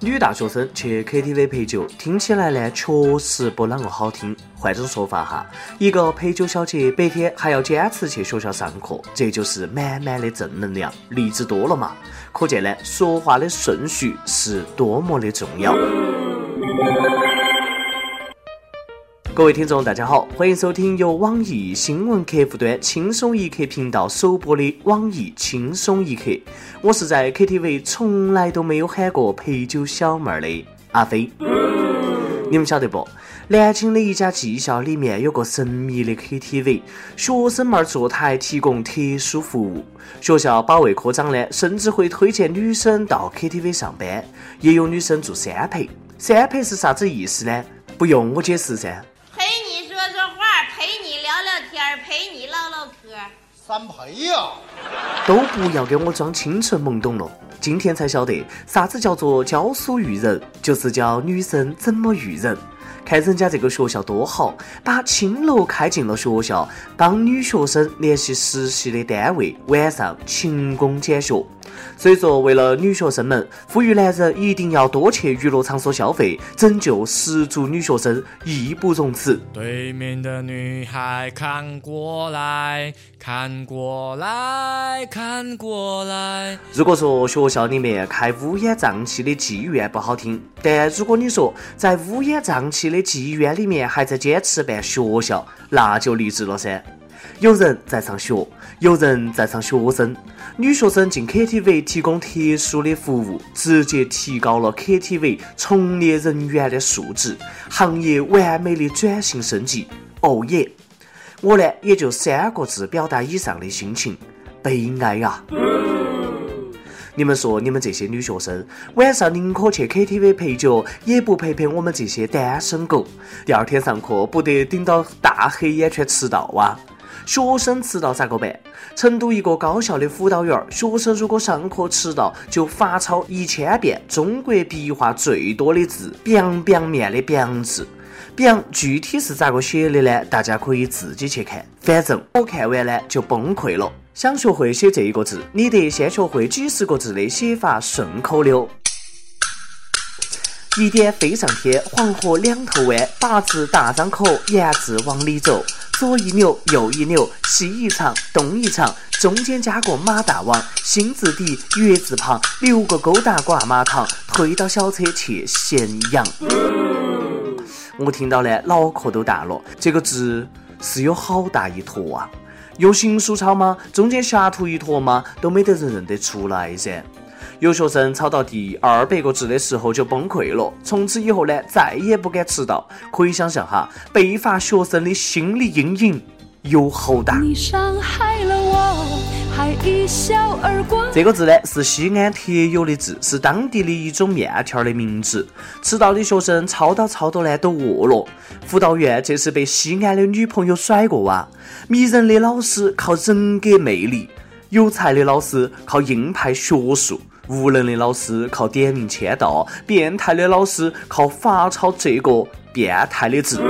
女大学生去 KTV 陪酒，听起来呢确实不啷个好听。换种说法哈，一个陪酒小姐白天还要坚持去学校上课，这就是满满的正能量，励志多了嘛。可见呢，说话的顺序是多么的重要。各位听众，大家好，欢迎收听由网易新闻客户端轻松一刻频道首播的网易轻松一刻。我是在 KTV 从来都没有喊过陪酒小妹儿的阿飞。你们晓得不？南京的一家技校里面有个神秘的 KTV，学生妹儿坐台提供特殊服务。学校保卫科长呢，甚至会推荐女生到 KTV 上班，也有女生做三陪。三陪是啥子意思呢？不用我解释噻。陪你唠唠嗑，三陪呀，都不要给我装清纯懵懂了。今天才晓得啥子叫做教书育人，就是教女生怎么育人。看人家这个学校多好，把青楼开进了学校，帮女学生联系实习的单位，晚上勤工俭学。所以说，为了女学生们，呼吁男人一定要多去娱乐场所消费，拯救十足女学生，义不容辞。对面的女孩看过来看过来看过来。如果说学校里面开乌烟瘴气的妓院不好听，但如果你说在乌烟瘴气的妓院里面还在坚持办学校，那就励志了噻。有人在上学，有人在上学生。女学生进 KTV 提供特殊的服务，直接提高了 KTV 从业人员的素质，行业完美的转型升级。哦耶！我呢也就三个字表达以上的心情：悲哀啊！你们说，你们这些女学生晚上宁可去 KTV 陪酒，也不陪陪我们这些单身狗。第二天上课不得顶到大黑眼圈迟到哇！学生迟到咋个办？成都一个高校的辅导员，学生如果上课迟到，就罚抄一千遍中国笔画最多的字“饼饼面”的饼字。饼具体是咋个写的呢？大家可以自己去看。反正我看完呢就崩溃了。想学会写这一个字，你得先学会几十个字的写法顺口溜。一点飞上天，黄河两头弯，八字大张口，言字往里走。左一扭，右一扭，西一长，东一长，中间加个马大王，心字底，月字旁，留个勾搭挂马堂，推倒小车去咸阳。我听到呢，脑壳都大了。这个字是有好大一坨啊！用行书抄吗？中间瞎涂一坨吗？都没得人认得出来噻。有学生抄到第二百个字的时候就崩溃了，从此以后呢，再也不敢迟到。可以想象哈，被罚学生的心理阴影有好大。你伤害了我，还一笑而过。这个字呢，是西安特有的字，是当地的一种面条的名字。迟到的学生抄到抄到呢，都饿了。辅导员这是被西安的女朋友甩过哇！迷人的老师靠人格魅力，有才的老师靠硬派学术。无能的老师靠点名签到，变态的老师靠罚抄这个变态的字。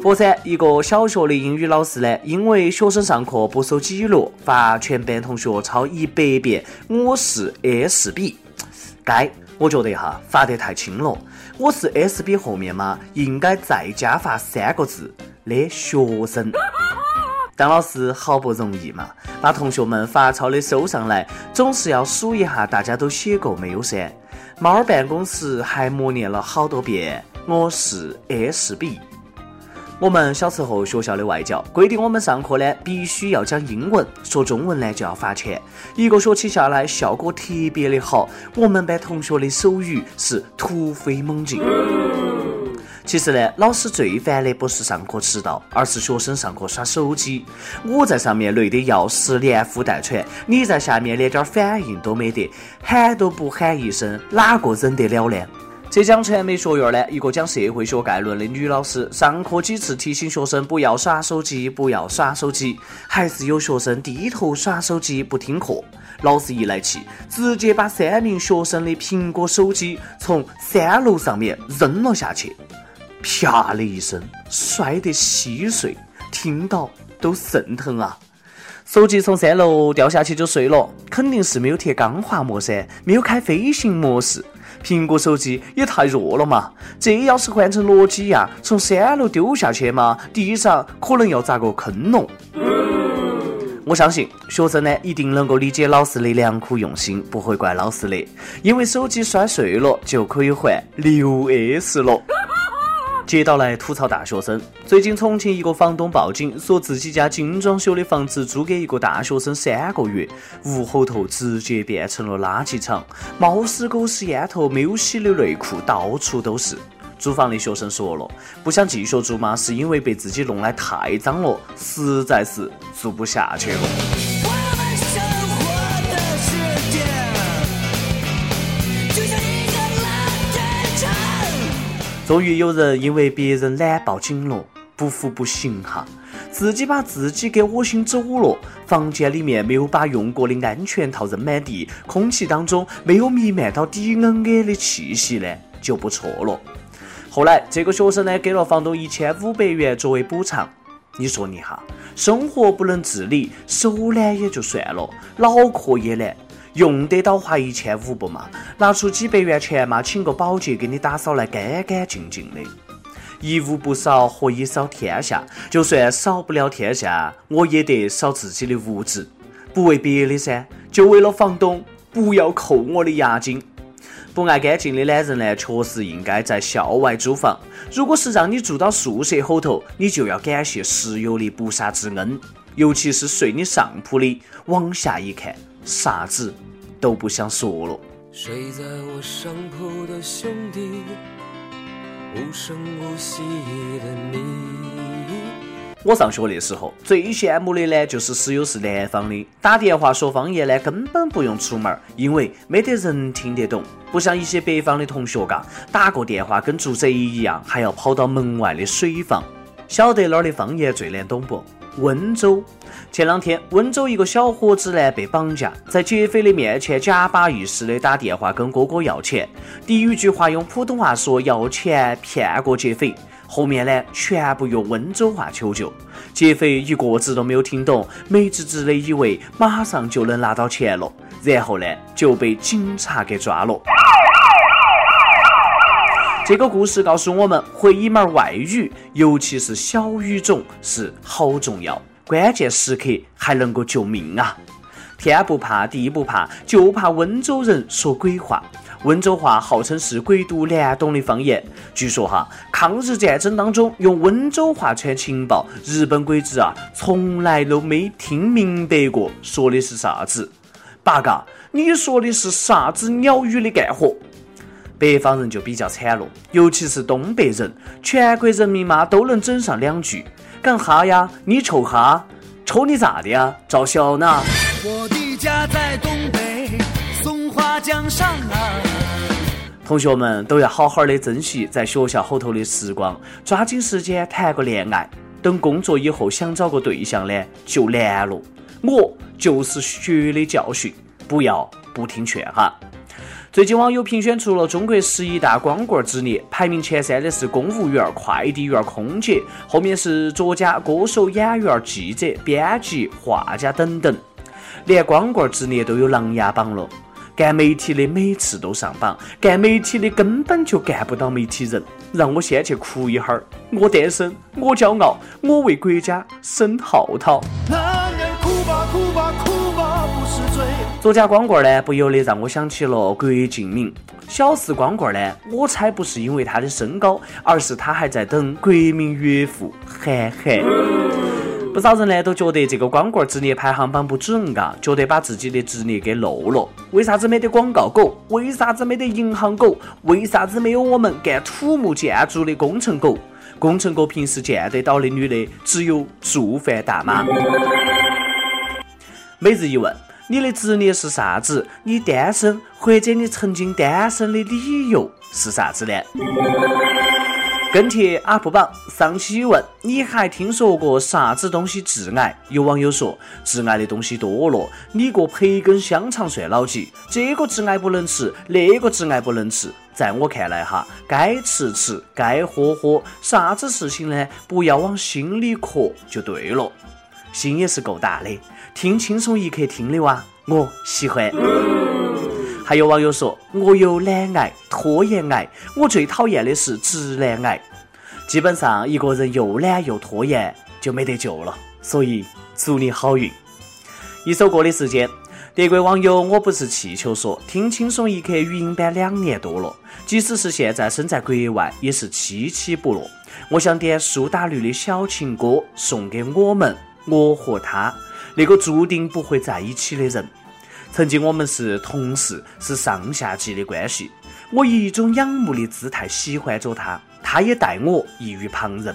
佛山一个小学的英语老师呢，因为学生上课不守纪律，罚全班同学抄一百遍“我是 S B”。该，我觉得哈罚得太轻了。我是 S B 后面嘛，应该再加罚三个字的学生。当老师好不容易嘛，把同学们罚抄的收上来，总是要数一下大家都写过没有噻。猫儿办公室还默念了好多遍：“我是 S B。”我们小时候学校的外教规定，我们上课呢必须要讲英文，说中文呢就要罚钱。一个学期下来，效果特别的好，我们班同学的手语是突飞猛进。其实呢，老师最烦的不是上课迟到，而是学生上课耍手机。我在上面累得要死，连呼带喘；你在下面连点反应都没得，喊都不喊一声，哪个忍得了呢？浙江传媒学院呢，一个讲社会学概论的女老师，上课几次提醒学生不要耍手机，不要耍手机，还是有学生低头耍手机不听课。老师一来气，直接把三名学生的苹果手机从三楼上面扔了下去。啪的一声，摔得稀碎，听到都肾疼啊！手机从三楼掉下去就碎了，肯定是没有贴钢化膜噻，没有开飞行模式。苹果手机也太弱了嘛！这要是换成诺基亚，从三楼丢下去嘛，地上可能要砸个坑哦。我相信学生呢一定能够理解老师的良苦用心，不会怪老师的，因为手机摔碎了就可以换六 S 了。接到来吐槽大学生。最近重庆一个房东报警，说自己家精装修的房子租给一个大学生三个月，屋后头直接变成了垃圾场，猫屎狗屎烟头，没有洗的内裤到处都是。租房的学生说了，不想继续住嘛，是因为被自己弄得太脏了，实在是住不下去了。终于有人因为别人懒报警了，不服不行哈，自己把自己给恶心走了。房间里面没有把用过的安全套扔满地，空气当中没有弥漫到 DNA 的气息呢，就不错了。后来这个学生呢，给了房东一千五百元作为补偿。你说你哈，生活不能自理，手懒也就算了，脑壳也懒。用得到花一千五不嘛？拿出几百元钱嘛，请个保洁给你打扫来干干净净的。一屋不扫，何以扫天下？就算扫不了天下，我也得扫自己的屋子，不为别的噻，就为了房东不要扣我的押金。不爱干净的男人呢，确实应该在校外租房。如果是让你住到宿舍后头，你就要感谢室友的不杀之恩，尤其是睡你上铺的，往下一看。啥子都不想说了。睡在我上铺的兄弟，无声无息的你。我上学的时候最羡慕的呢，就是室友是南方的，打电话说方言呢，根本不用出门，因为没得人听得懂。不像一些北方的同学嘎，打个电话跟做贼一样，还要跑到门外的水房。晓得哪儿的方言最难懂不？温州。前两天，温州一个小伙子呢被绑架，在劫匪的面前假把意思的打电话跟哥哥要钱，第一句话用普通话说要钱骗过劫匪，后面呢全部用温州话求救，劫匪一个字都没有听懂，美滋滋的以为马上就能拿到钱了，然后呢就被警察给抓了。这个故事告诉我们，会一门外语，尤其是小语种，是好重要。关键时刻还能够救命啊！天不怕地不怕，就怕温州人说鬼话。温州话号称是鬼都难懂的方言。据说哈，抗日战争当中用温州话传情报，日本鬼子啊从来都没听明白过说的是啥子。八嘎，你说的是啥子鸟语的干活？北方人就比较惨了，尤其是东北人，全国人民嘛都能整上两句，干哈呀？你抽哈？抽你咋的呀？赵小呢？我的家在东北松花江上啊！同学们都要好好的珍惜在学校后头的时光，抓紧时间谈个恋爱。等工作以后想找个对象呢，就难了。我就是血的教训，不要不听劝哈。最近网友评选出了中国十一大光棍职业，排名前三的是公务员、快递员、空姐，后面是作家、歌手、演员、记者、编辑、画家等等。连光棍职业都有琅琊榜了，干媒体的每次都上榜，干媒体的根本就干不到媒体人。让我先去哭一会儿，我单身，我骄傲，我为国家生浩涛。作家光棍呢，不由得让我想起了郭敬明。小四光棍呢，我猜不是因为他的身高，而是他还在等国民岳父韩寒。不少人呢都觉得这个光棍职业排行榜不准嘎，觉得把自己的职业给漏了。为啥子没得广告狗？为啥子没得银行狗？为啥子没有我们干土木建筑的工程狗？工程狗平时见得到的女的只有做饭大妈。每日一问。你的职业是啥子？你单身或者你曾经单身的理由是啥子呢？跟帖 UP 榜上期问：你还听说过啥子东西致癌？有网友说致癌的东西多了，你个培根香肠算老几？这个致癌不能吃，那个致癌不能吃。在我看来哈，该吃吃，该喝喝，啥子事情呢？不要往心里磕就对了。心也是够大的。听轻松一刻听的哇，我喜欢。还有网友说：“我有懒癌、拖延癌，我最讨厌的是直男癌。”基本上一个人又懒又拖延就没得救了。所以祝你好运。一首歌的时间，德国网友我不是气球说：“听轻松一刻语音版两年多了，即使是现在身在国外，也是期期不落。我想点苏打绿的小情歌送给我们，我和他那个注定不会在一起的人。”曾经我们是同事，是上下级的关系。我以一种仰慕的姿态喜欢着他，他也待我异于旁人。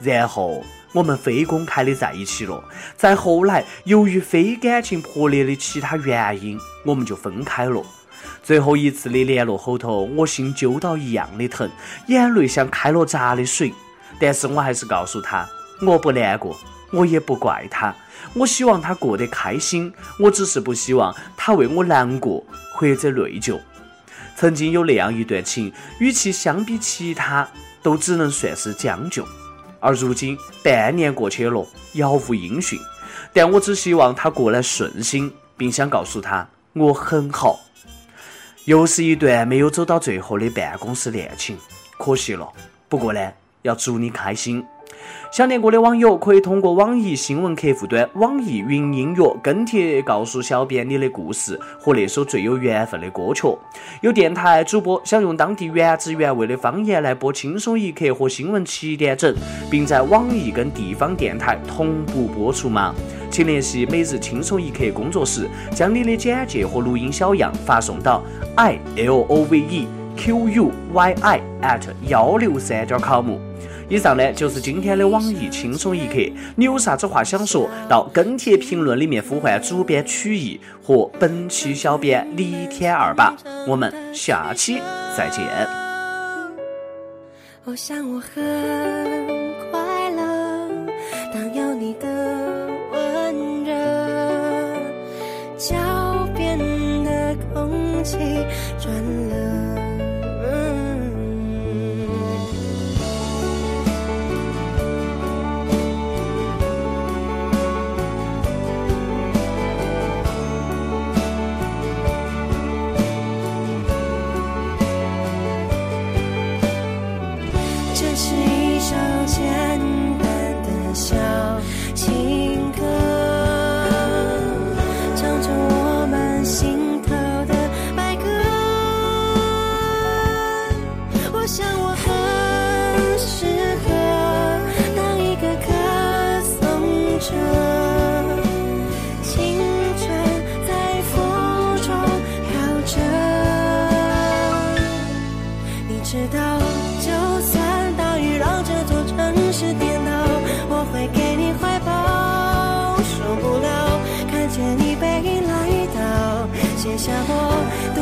然后我们非公开的在一起了。再后来，由于非感情破裂的其他原因，我们就分开了。最后一次的联络后头，我心揪到一样的疼，眼泪像开了闸的水。但是我还是告诉他，我不难过，我也不怪他。我希望他过得开心，我只是不希望他为我难过或者内疚。曾经有那样一段情，与其相比其他，都只能算是将就。而如今半年过去了，杳无音讯。但我只希望他过得顺心，并想告诉他我很好。又是一段没有走到最后的办公室恋情，可惜了。不过呢，要祝你开心。想念过的网友可以通过网易新闻客户端、网易云音乐跟帖告诉小编你的故事和那首最有缘分的歌曲。有电台主播想用当地原汁原味的方言来播《轻松一刻》和新闻七点整，并在网易跟地方电台同步播出吗？请联系每日轻松一刻工作室，将你的简介和录音小样发送到 i l o v e q u y i at 幺六三点 com。以上呢就是今天的网易轻松一刻，你有啥子话想说到跟帖评论里面呼唤主编曲艺和本期小编李天二吧，我们下期再见。我想我很下过